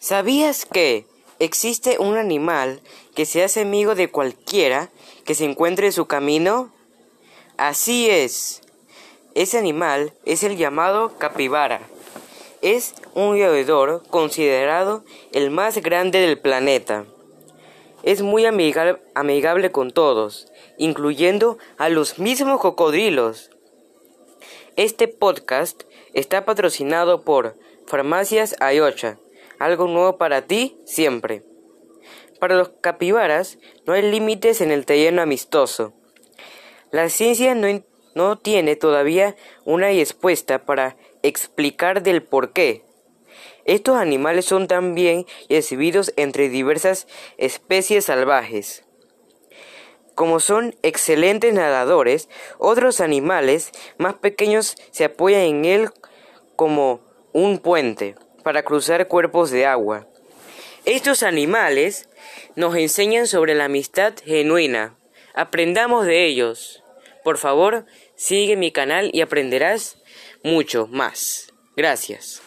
¿Sabías que existe un animal que se hace amigo de cualquiera que se encuentre en su camino? Así es. Ese animal es el llamado capibara. Es un roedor considerado el más grande del planeta. Es muy amigable con todos, incluyendo a los mismos cocodrilos. Este podcast está patrocinado por Farmacias Ayocha, algo nuevo para ti siempre. Para los capibaras no hay límites en el terreno amistoso. La ciencia no, no tiene todavía una respuesta para explicar del por qué. Estos animales son también exhibidos entre diversas especies salvajes. Como son excelentes nadadores, otros animales más pequeños se apoyan en él como un puente para cruzar cuerpos de agua. Estos animales nos enseñan sobre la amistad genuina. Aprendamos de ellos. Por favor, sigue mi canal y aprenderás mucho más. Gracias.